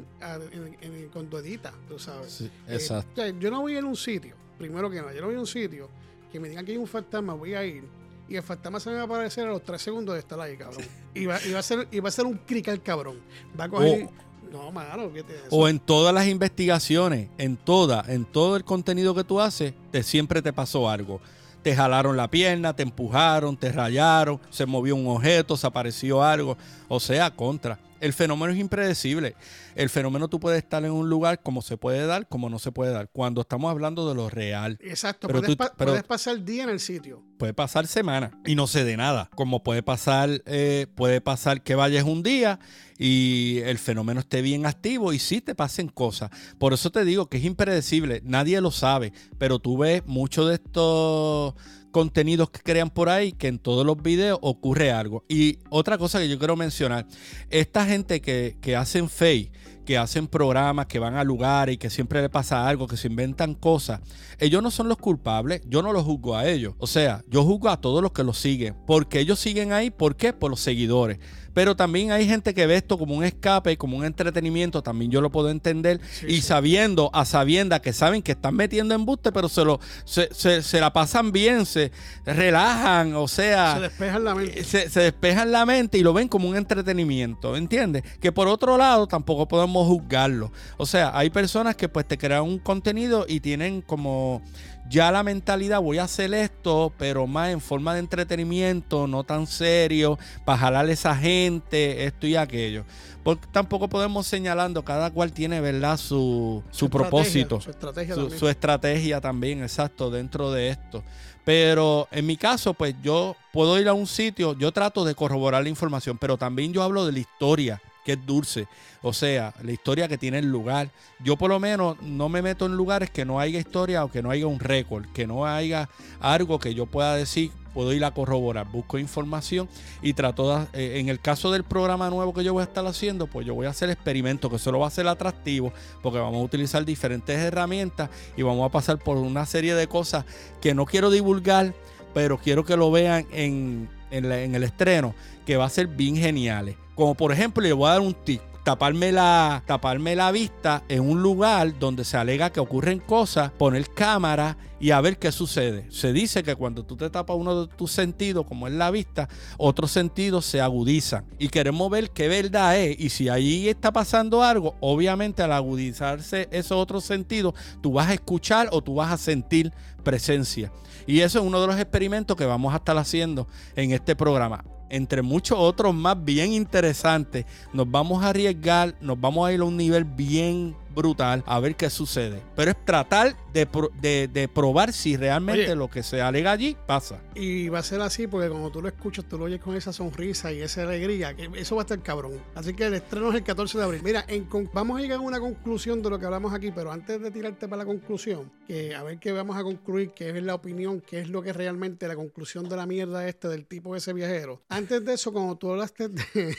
con tu edita, tú sabes. Eh, exacto. yo no voy a un sitio, primero que nada, yo no voy a un sitio que me digan que hay un fantasma, voy a ir. Y el fantasma se me va a aparecer a los tres segundos de estar ahí, cabrón. Y va, a, ser, y va a ser un crical cabrón. Va a coger. no, malo, ¿qué te O en todas las investigaciones, en toda, en todo el contenido que tú haces, te, siempre te pasó algo te jalaron la pierna, te empujaron, te rayaron, se movió un objeto, se apareció algo. O sea, contra. El fenómeno es impredecible. El fenómeno tú puedes estar en un lugar como se puede dar, como no se puede dar. Cuando estamos hablando de lo real. Exacto, pero puedes, puedes pasar día en el sitio. Puede pasar semana y no se dé nada. Como puede pasar, eh, puede pasar que vayas un día y el fenómeno esté bien activo y sí te pasen cosas. Por eso te digo que es impredecible. Nadie lo sabe, pero tú ves mucho de estos contenidos que crean por ahí que en todos los videos ocurre algo. Y otra cosa que yo quiero mencionar, esta gente que, que hacen fake, que hacen programas, que van a lugares y que siempre le pasa algo, que se inventan cosas, ellos no son los culpables, yo no los juzgo a ellos. O sea, yo juzgo a todos los que los siguen, porque ellos siguen ahí, ¿por qué? Por los seguidores. Pero también hay gente que ve esto como un escape, como un entretenimiento, también yo lo puedo entender. y sabiendo, a sabienda que saben que están metiendo embuste, pero se, lo, se, la pasan bien, se relajan, o sea. Se despejan la mente. Se, se despejan la mente y lo ven como un entretenimiento, ¿entiendes? Que por otro lado tampoco podemos juzgarlo. O sea, hay personas que pues te crean un contenido y tienen como ya la mentalidad, voy a hacer esto, pero más en forma de entretenimiento, no tan serio, para jalar a esa gente, esto y aquello. Porque tampoco podemos señalando, cada cual tiene, ¿verdad? Su, su, propósito, su estrategia, su, estrategia también, exacto, dentro de esto. Pero en mi caso, pues yo puedo ir a un sitio, yo trato de corroborar la información, pero también yo hablo de la historia es dulce. O sea, la historia que tiene el lugar. Yo por lo menos no me meto en lugares que no haya historia o que no haya un récord, que no haya algo que yo pueda decir, puedo ir a corroborar, busco información y trato de, eh, en el caso del programa nuevo que yo voy a estar haciendo, pues yo voy a hacer experimentos que solo va a ser atractivo porque vamos a utilizar diferentes herramientas y vamos a pasar por una serie de cosas que no quiero divulgar, pero quiero que lo vean en, en el estreno, que va a ser bien geniales. Como por ejemplo, le voy a dar un tip. taparme la, taparme la vista en un lugar donde se alega que ocurren cosas, poner cámara y a ver qué sucede. Se dice que cuando tú te tapas uno de tus sentidos, como es la vista, otros sentidos se agudizan. Y queremos ver qué verdad es. Y si ahí está pasando algo, obviamente al agudizarse esos otros sentidos, tú vas a escuchar o tú vas a sentir presencia. Y eso es uno de los experimentos que vamos a estar haciendo en este programa entre muchos otros más bien interesantes, nos vamos a arriesgar, nos vamos a ir a un nivel bien brutal a ver qué sucede. Pero es tratar de, probar si realmente lo que se alega allí pasa. Y va a ser así porque cuando tú lo escuchas, tú lo oyes con esa sonrisa y esa alegría, que eso va a estar cabrón. Así que el estreno es el 14 de abril. Mira, vamos a llegar a una conclusión de lo que hablamos aquí, pero antes de tirarte para la conclusión, que a ver qué vamos a concluir, qué es la opinión, qué es lo que realmente la conclusión de la mierda este del tipo ese viajero. Antes de eso, cuando tú hablaste de,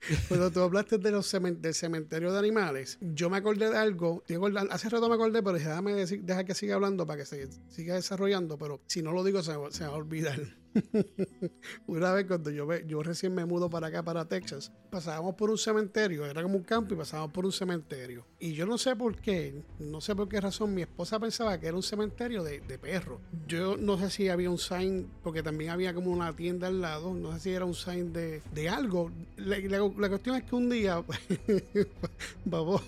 cuando tú hablaste de los del cementerio de animales, yo me acordé de algo, hace rato me acordé, pero déjame decir, deja que siga hablando para que se siga desarrollando, pero si no lo digo se, se va a olvidar. Una vez cuando yo, yo recién me mudo para acá, para Texas, pasábamos por un cementerio, era como un campo y pasábamos por un cementerio. Y yo no sé por qué, no sé por qué razón, mi esposa pensaba que era un cementerio de, de perros. Yo no sé si había un sign, porque también había como una tienda al lado, no sé si era un sign de, de algo. La, la, cuestión es que un día vamos,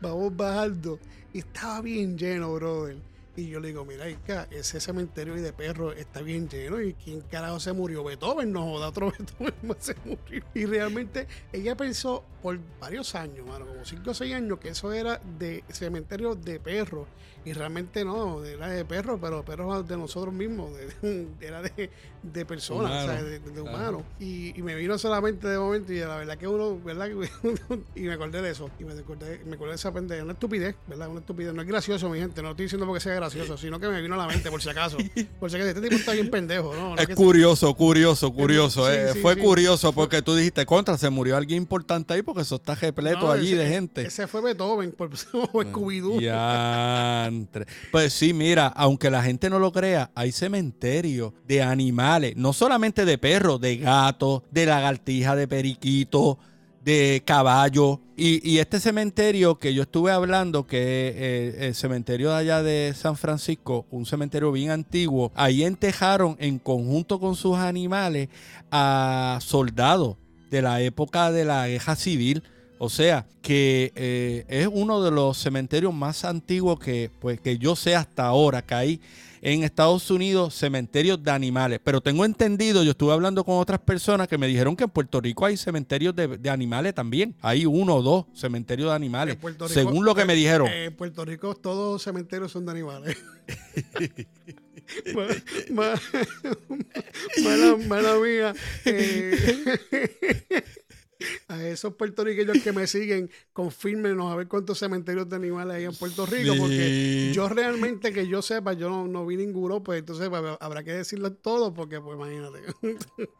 vamos bajando y estaba bien lleno, brother y yo le digo, mira, ese cementerio de perros está bien lleno. ¿Y quién carajo se murió? Beethoven, no joda, otro Beethoven más se murió. Y realmente ella pensó por varios años, como 5 o 6 años, que eso era de cementerio de perros. Y realmente no, era de perros, pero perros de nosotros mismos, era de, de personas, o sea, de, humanos. Y, me vino solamente de momento, y la verdad que uno, ¿verdad? y me acordé de eso, y me acordé, me acordé de esa pendeja, una estupidez, ¿verdad? Una estupidez. No es gracioso, mi gente, no estoy diciendo porque sea gracioso, sino que me vino a la mente, por si acaso. Por si acaso, este tipo está bien pendejo, ¿no? es curioso, curioso, curioso. Eh, fue curioso porque tú dijiste, contra, se murió alguien importante ahí porque eso está repleto allí de gente. Ese fue Beethoven, por Scooby-Doo. Ya. Pues sí, mira, aunque la gente no lo crea, hay cementerios de animales, no solamente de perros, de gatos, de lagartija, de periquito, de caballo. Y, este cementerio que yo estuve hablando, que es eh, el cementerio de allá de San Francisco, un cementerio bien antiguo, ahí entejaron en conjunto con sus animales a soldados de la época de la guerra civil o sea, que eh, es uno de los cementerios más antiguos que, pues, que yo sé hasta ahora que hay en Estados Unidos cementerios de animales. Pero tengo entendido, yo estuve hablando con otras personas que me dijeron que en Puerto Rico hay cementerios de, animales también. Hay uno o dos cementerios de animales, según lo que me dijeron. En Puerto Rico todos cementerios son de animales. mala, mía. Eh, a esos puertorriqueños que me siguen, confírmenos a ver cuántos cementerios de animales hay en Puerto Rico, porque yo realmente que yo sepa, yo no, vi ninguno, pues entonces pues, habrá que decirlo todo, porque pues imagínate.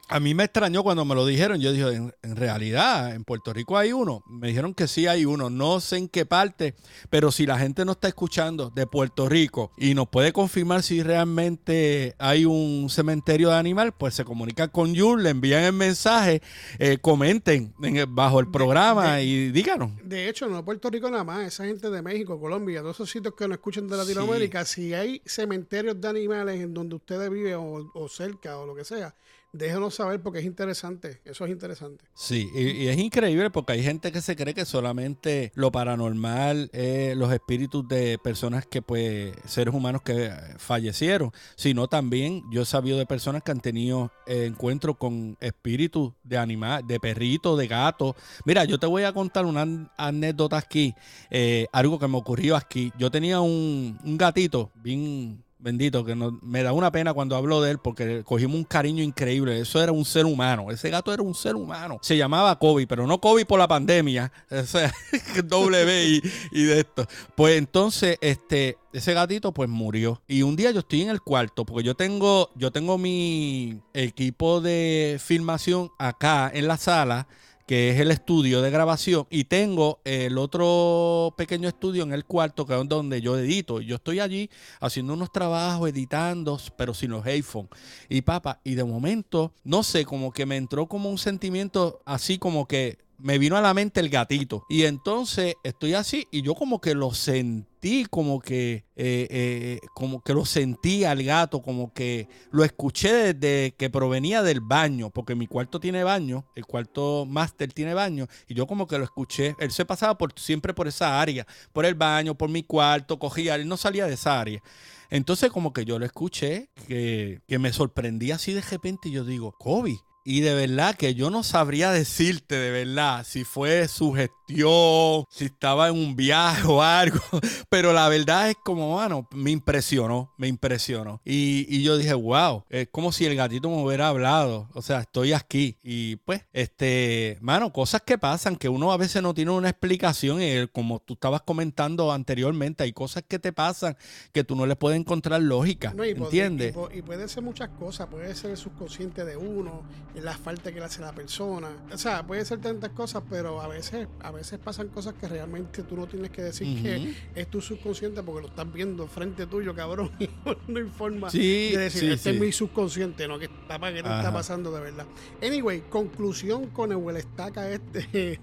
A mí me extrañó cuando me lo dijeron, yo dije, en, realidad, en Puerto Rico hay uno. Me dijeron que sí hay uno, no sé en qué parte, pero si la gente no está escuchando de Puerto Rico y nos puede confirmar si realmente hay un cementerio de animal, pues se comunica con Jun, le envían el mensaje, eh, comenten bajo el programa y díganos. De hecho, no Puerto Rico nada más, esa gente de México, Colombia, todos esos sitios que nos escuchan de Latinoamérica, si hay cementerios de animales en donde ustedes viven o cerca o lo que sea, déjenos saber porque es interesante. Eso es interesante. Sí, y, es increíble porque hay gente que se cree que solamente lo paranormal es los espíritus de personas que, pues, seres humanos que fallecieron, sino también yo he sabido de personas que han tenido encuentros con espíritus de animales, de perritos, de gatos. Mira, yo te voy a contar una anécdota aquí, eh, algo que me ocurrió aquí. Yo tenía un, un gatito bien bendito, que no, me da una pena cuando hablo de él porque cogimos un cariño increíble. Eso era un ser humano. Ese gato era un ser humano. Se llamaba Kobe, pero no Kobe por la pandemia. O sea, W y, y de esto. Pues entonces, este, ese gatito pues murió. Y un día yo estoy en el cuarto, porque yo tengo, yo tengo mi equipo de filmación acá en la sala que es el estudio de grabación, y tengo el otro pequeño estudio en el cuarto, que es donde yo edito. Yo estoy allí haciendo unos trabajos, editando, pero sin los iPhone. Y papá, y de momento, no sé, como que me entró como un sentimiento así como que me vino a la mente el gatito. Y entonces estoy así y yo como que lo sentí, como que, eh, eh, como que lo sentí al gato, como que lo escuché desde que provenía del baño, porque mi cuarto tiene baño, el cuarto máster tiene baño, y yo como que lo escuché. Él se pasaba por, siempre por esa área, por el baño, por mi cuarto, cogía, él no salía de esa área. Entonces como que yo lo escuché, que, que me sorprendía así de repente y yo digo, Kobe, y de verdad que yo no sabría decirte de verdad si fue su gestión, si estaba en un viaje o algo. Pero la verdad es como, mano, me impresionó, me impresionó. Y, y, yo dije, wow, es como si el gatito me hubiera hablado. O sea, estoy aquí. Y pues, este, mano, cosas que pasan que uno a veces no tiene una explicación. Y como tú estabas comentando anteriormente, hay cosas que te pasan que tú no le puedes encontrar lógica. ¿Entiendes? Y, y, puede ser muchas cosas. Puede ser el subconsciente de uno la falta que le hace la persona. O sea, puede ser tantas cosas, pero a veces, a veces pasan cosas que realmente tú no tienes que decir que es tu subconsciente porque lo estás viendo frente tuyo, cabrón, y no informa sí, de decir, este es mi subconsciente, ¿no? Que papá, ¿qué te está pasando de verdad? Anyway, conclusión con el estaca este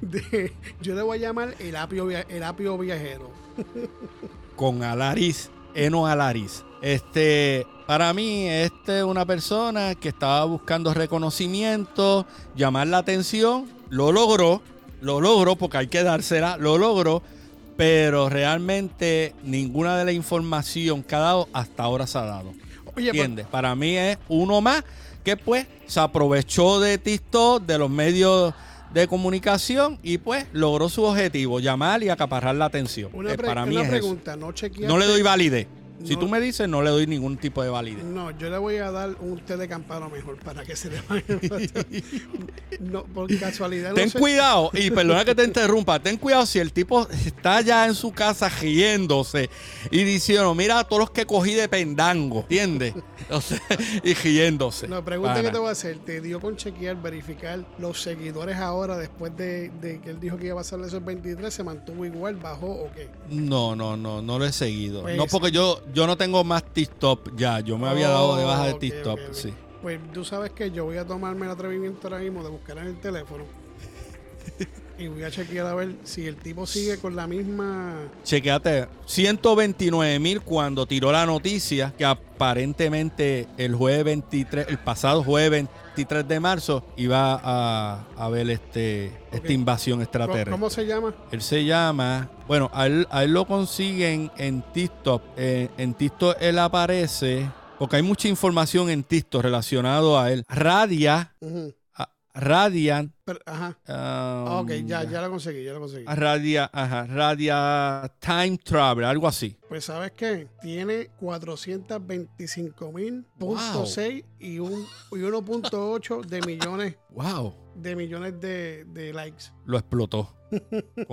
de, yo le voy a llamar el apio, el apio viajero. con Alaris, Eno Alaris. Este, para mí, este es una persona que estaba buscando reconocimiento, llamar la atención, lo logró, lo logró porque hay que dársela, lo logró, pero realmente ninguna de la información que ha dado hasta ahora se ha dado. Oye, ¿Entiendes? Para mí es uno más que pues se aprovechó de TikTok, de los medios de comunicación y pues logró su objetivo, llamar y acaparar la atención. Una, eh, para mí pregunta, ¿no, no le doy validez. Si tú me dices, no le doy ningún tipo de validez. No, yo le voy a dar un té de campano mejor para que se le vaya. no, por casualidad. Ten cuidado, y perdona que te interrumpa, ten cuidado si el tipo está ya en su casa riéndose y diciendo, mira a todos los que cogí de pendango, ¿entiendes? y riéndose. No, pregunta que te voy a hacer, ¿te dio con chequear, verificar los seguidores ahora después de, que él dijo que iba a pasarle esos 23, se mantuvo igual, bajó o qué? No, no, no, no lo he seguido. no pues, porque yo yo no tengo más TikTok ya. Yo me había dado de baja de TikTok, sí. Pues tú sabes que yo voy a tomarme el atrevimiento ahora mismo de buscar en el teléfono. y voy a chequear a ver si el tipo sigue con la misma. Chequeate, 129 mil cuando tiró la noticia que aparentemente el jueves 23, el pasado jueves 23 de marzo iba a, haber este, esta invasión extraterrestre. ¿Cómo se llama? Él se llama, bueno, a él, lo consiguen en TikTok. en TikTok él aparece, porque hay mucha información en TikTok relacionado a él. Radia. Radiant. ajá. Um, ok, ya, ya lo conseguí, ya lo conseguí. Radia, ajá, Radia Time Travel, algo así. Pues, ¿sabes qué? Tiene 425 mil punto y, un, y 1.8 de millones. wow. De millones de, likes. Lo explotó.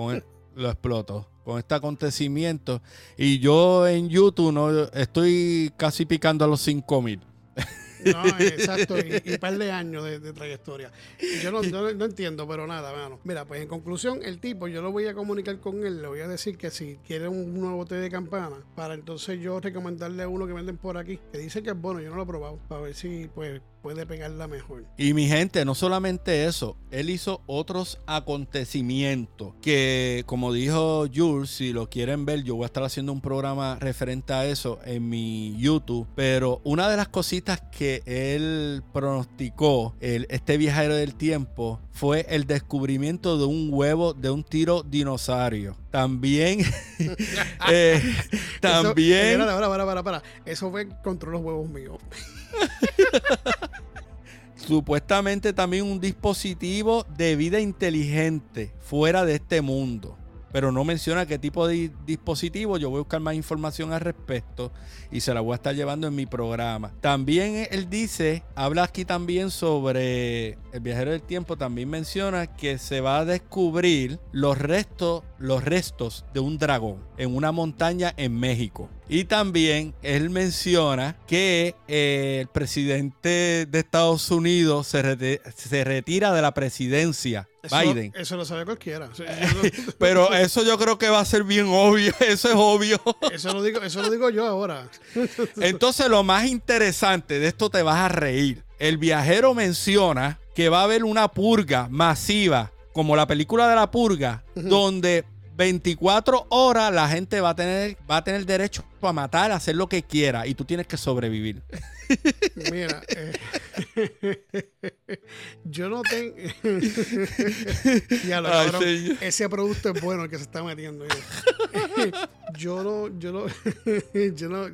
lo explotó con este acontecimiento. Y yo en YouTube no estoy casi picando a los 5 mil. No, exacto, y, un par de años de, trayectoria. Yo no, no, entiendo, pero nada, bueno. Mira, pues en conclusión, el tipo, yo lo voy a comunicar con él, le voy a decir que si quiere un nuevo té de campana, para entonces yo recomendarle uno que venden por aquí, que dice que es bueno, yo no lo he probado, para ver si pues puede pegarla mejor. Y mi gente, no solamente eso, él hizo otros acontecimientos que, como dijo Jules, si lo quieren ver, yo voy a estar haciendo un programa referente a eso en mi YouTube. Pero una de las cositas que él pronosticó, el, este viajero del tiempo, fue el descubrimiento de un huevo de un tiro dinosaurio. También, eh, también. Eso, para, para, para, para. Eso fue contra los huevos míos. Supuestamente también un dispositivo de vida inteligente fuera de este mundo pero no menciona qué tipo de dispositivo. Yo voy a buscar más información al respecto y se la voy a estar llevando en mi programa. También él dice, habla aquí también sobre el viajero del tiempo, también menciona que se va a descubrir los restos, los restos de un dragón en una montaña en México. Y también él menciona que eh, el presidente de Estados Unidos se, se retira de la presidencia Biden. Eso lo sabe cualquiera. Pero eso yo creo que va a ser bien obvio. Eso es obvio. Eso lo digo, eso lo digo yo ahora. Entonces, lo más interesante de esto te vas a reír. El viajero menciona que va a haber una purga masiva como la película de la purga, donde 24 horas la gente va a tener, va a tener derecho a matar, a hacer lo que quiera y tú tienes que sobrevivir. Mira, eh, yo no tengo. ya lo ese producto es bueno el que se está metiendo. yo no, yo no, yo no.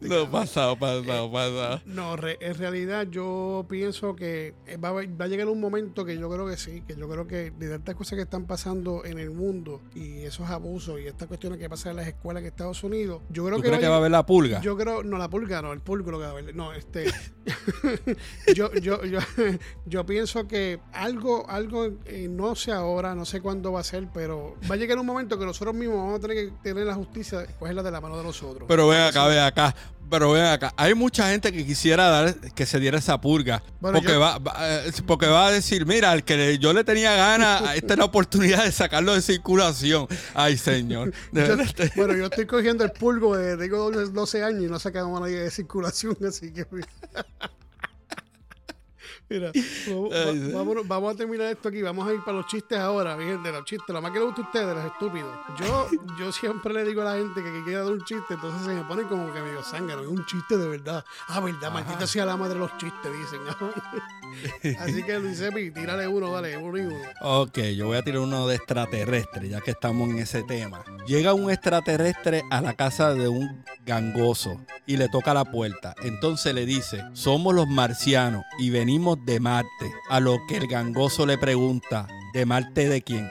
no, pasado, pasado, pasado. No, en realidad yo pienso que va, va, a llegar un momento que yo creo que sí, que yo creo que de tantas cosas que están pasando en el mundo y esos abusos y estas cuestiones que pasan en las escuelas en Estados Unidos, yo creo ¿Tú que. crees que va a haber la pulga? Yo creo, no, la pulga no, el pulgo lo que va a haber. No, este. yo, yo, yo, yo pienso que algo, algo, eh, no sé ahora, no sé cuándo va a ser, pero va a llegar un momento que nosotros mismos vamos a tener que tener la justicia, cogerla de la mano de nosotros. Pero ven acá, ven acá. Pero ven acá, hay mucha gente que quisiera dar que se diera esa purga. porque, va, eh, porque va a decir, mira, al que yo le tenía ganas, esta es la oportunidad de sacarlo de circulación. Ay, señor. bueno, yo estoy cogiendo el pulgo de tengo 12 años y no sacamos a nadie de circulación, así que... Mira, vamos, a terminar esto aquí. Vamos a ir para los chistes ahora, mi gente. Los chistes, lo más que les gusta a ustedes, los estúpidos. Yo, yo siempre le digo a la gente que, quiera dar un chiste, entonces se me ponen como que medio zángano. Es un chiste de verdad. Ah, verdad, maldita sea la madre de los chistes, dicen. Así que Luis Epi, tírale uno, dale, uno y uno. Ok, yo voy a tirar uno de extraterrestre, ya que estamos en ese tema. Llega un extraterrestre a la casa de un gangoso y le toca la puerta. Entonces le dice: Somos los marcianos y venimos de Marte. A lo que el gangoso le pregunta, ¿de Marte de quién?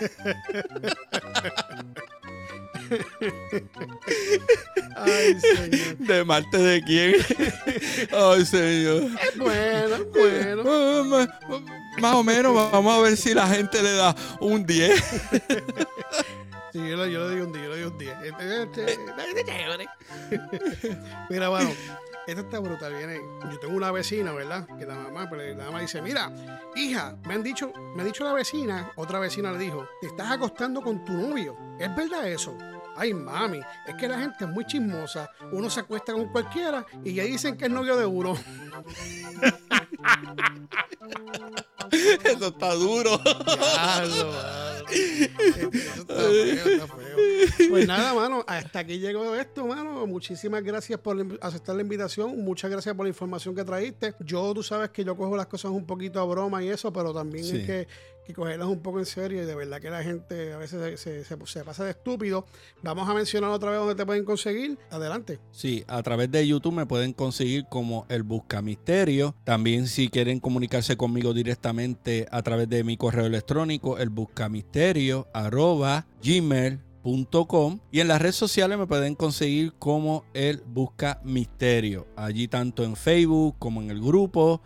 Ay, señor. ¿De Marte de quién? Ay, señor. Bueno, bueno. Más o menos, vamos a ver si la gente le da un 10. Sí, yo le, yo le doy un 10, yo le doy un 10. Mira, bueno, esta está brutal. Viene, yo tengo una vecina, ¿verdad? Que la mamá, pues, la mamá dice, mira, hija, me han dicho, me ha dicho la vecina, otra vecina le dijo, te estás acostando con tu novio. ¿Es verdad eso? Ay, mami, es que la gente es muy chismosa. Uno se acuesta con cualquiera y ya dicen que es novio de uno. Eso está duro. Pues nada, mano, hasta aquí llegó esto, mano. Muchísimas gracias por aceptar la invitación. Muchas gracias por la información que traíste. Yo, tú sabes que yo cojo las cosas un poquito a broma y eso, pero también es que que cogerlas un poco en serio y de verdad que la gente a veces se, se, pasa de estúpido. Vamos a mencionar otra vez dónde te pueden conseguir. Adelante. Sí, a través de YouTube me pueden conseguir como el Busca Misterio. También si quieren comunicarse conmigo directamente a través de mi correo electrónico, el buscamisterio arroba gmail.com y en las redes sociales me pueden conseguir como el Busca Misterio. Allí tanto en Facebook como en el grupo.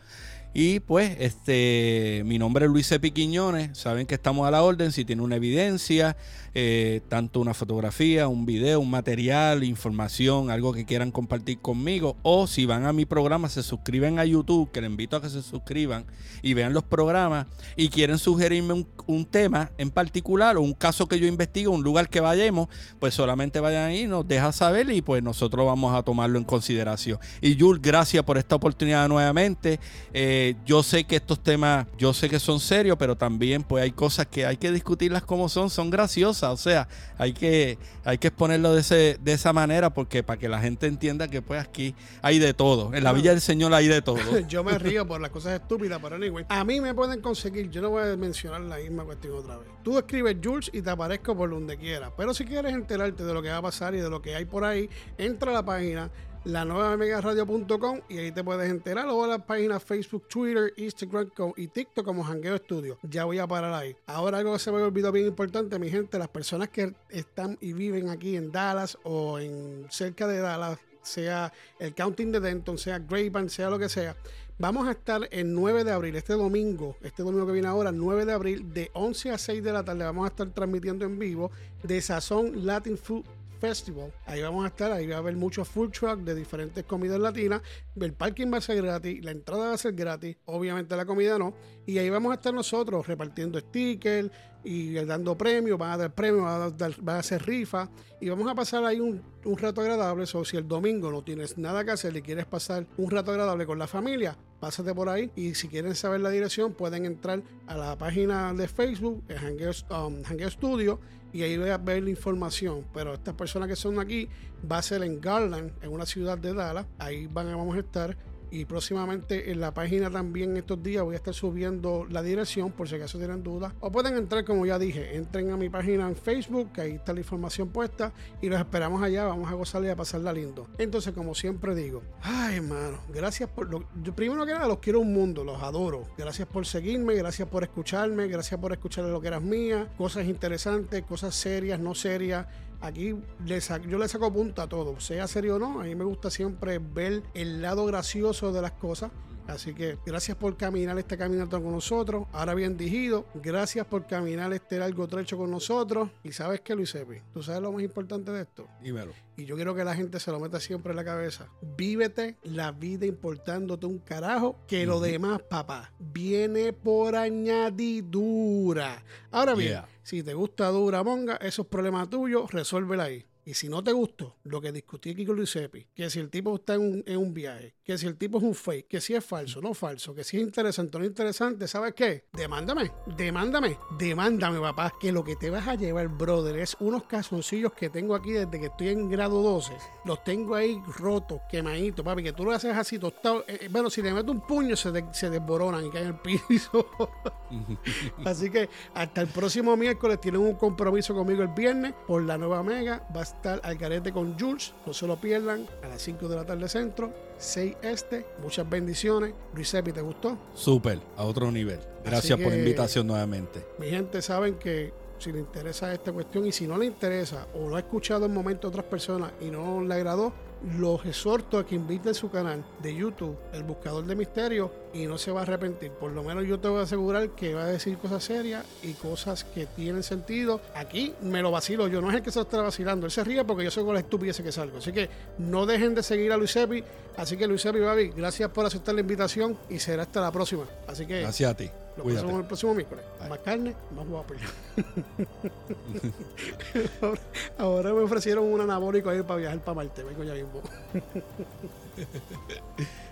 Y pues, este, mi nombre es Luis C. Quiñones. Saben que estamos a la orden. Si tiene una evidencia, eh, tanto una fotografía, un video, un material, información, algo que quieran compartir conmigo, o si van a mi programa, se suscriben a YouTube, que les invito a que se suscriban y vean los programas y quieren sugerirme un, tema en particular o un caso que yo investigo, un lugar que vayamos, pues solamente vayan ahí, nos deja saber y pues nosotros vamos a tomarlo en consideración. Y Jules, gracias por esta oportunidad nuevamente. Eh, yo sé que estos temas, yo sé que son serios, pero también pues hay cosas que hay que discutirlas como son, son graciosas o sea, hay que, hay que exponerlo de, ese, de esa manera porque para que la gente entienda que pues aquí hay de todo. En la Villa del Señor hay de todo. yo me río por las cosas estúpidas, pero anyway. A mí me pueden conseguir, yo no voy a mencionar la misma cuestión otra vez. Tú escribes Jules y te aparezco por donde quieras. Pero si quieres enterarte de lo que va a pasar y de lo que hay por ahí, entra a la página la nueva megaradio.com y ahí te puedes enterar o las páginas Facebook, Twitter, Instagram y TikTok como Hangueo Studio. Ya voy a parar ahí. Ahora algo que se me olvidó bien importante, mi gente, las personas que están y viven aquí en Dallas o en cerca de Dallas, sea el Counting de Denton, sea Grapevine, sea lo que sea. Vamos a estar el 9 de abril, este domingo, este domingo que viene ahora, 9 de abril, de 11 a 6 de la tarde, vamos a estar transmitiendo en vivo de Sazón Latin Food Festival. Ahí vamos a estar, ahí va a haber muchos food trucks de diferentes comidas latinas. El parking va a ser gratis, la entrada va a ser gratis, obviamente la comida no. Y ahí vamos a estar nosotros repartiendo stickers y dando premios, van a dar premios, van a, hacer rifas y vamos a pasar ahí un, un rato agradable. O si el domingo no tienes nada que hacer y quieres pasar un rato agradable con la familia, pásate por ahí y si quieren saber la dirección pueden entrar a la página de Facebook, Hangueo, um, Studio, y ahí voy a ver la información. Pero estas personas que son aquí va a ser en Garland, en una ciudad de Dallas. Ahí van, vamos a estar y próximamente en la página también estos días voy a estar subiendo la dirección por si acaso tienen dudas. O pueden entrar, como ya dije, entren a mi página en Facebook, que ahí está la información puesta y los esperamos allá. Vamos a gozarle y a pasarla lindo. Entonces, como siempre digo, ay hermano, gracias por lo. Yo primero que nada los quiero un mundo, los adoro. Gracias por seguirme, gracias por escucharme, gracias por escuchar lo que eras mía, cosas interesantes, cosas serias, no serias Aquí yo le saco punta a todo, sea serio o no. A mí me gusta siempre ver el lado gracioso de las cosas. Así que gracias por caminar este caminato con nosotros. Ahora bien dijido, gracias por caminar este largo trecho con nosotros. Y sabes qué, Luis Epi, tú sabes lo más importante de esto. Dímelo. Y yo quiero que la gente se lo meta siempre en la cabeza. Vívete la vida importándote un carajo que lo demás, papá, viene por añadidura. Ahora bien, si te gusta dura monga, eso es problema tuyo, resuélvela ahí. Y si no te gustó lo que discutí aquí con Luis Epi, que si el tipo está en un, viaje, que si el tipo es un fake, que si es falso, no falso, que si es interesante o no interesante, ¿sabes qué? Demándame, demándame, demándame, papá. Que lo que te vas a llevar, brother, es unos calzoncillos que tengo aquí desde que estoy en grado 12. Los tengo ahí rotos, quemaditos, papi, que tú lo haces así tostado. Eh, eh, bueno, si le meto un puño, se, se desboronan y caen en el piso. así que hasta el próximo miércoles tienen un compromiso conmigo el viernes por la nueva mega. Va estar al garete con Jules. No se lo pierdan. A las 5 de la tarde centro. 6 este. Muchas bendiciones. Luis Epi, ¿te gustó? Súper, a otro nivel. Gracias por la invitación nuevamente. Mi gente saben que si le interesa esta cuestión y si no le interesa o lo ha escuchado en momento otras personas y no le agradó, los exhorto a que inviten su canal de YouTube, El Buscador de Misterio, y no se va a arrepentir. Por lo menos yo te voy a asegurar que va a decir cosas serias y cosas que tienen sentido. Aquí me lo vacilo yo, no es el que se está vacilando. Él se ríe porque yo soy con la estupidez que salgo. Así que no dejen de seguir a Luis Epi. Así que Luis Epi, Babi, gracias por aceptar la invitación y será hasta la próxima. Así que. Gracias a ti. Lo vemos el próximo miércoles. Más carne, más guapo. ahora, ahora, me ofrecieron un anabólico a ir para viajar para Marte. Vengo ya mismo.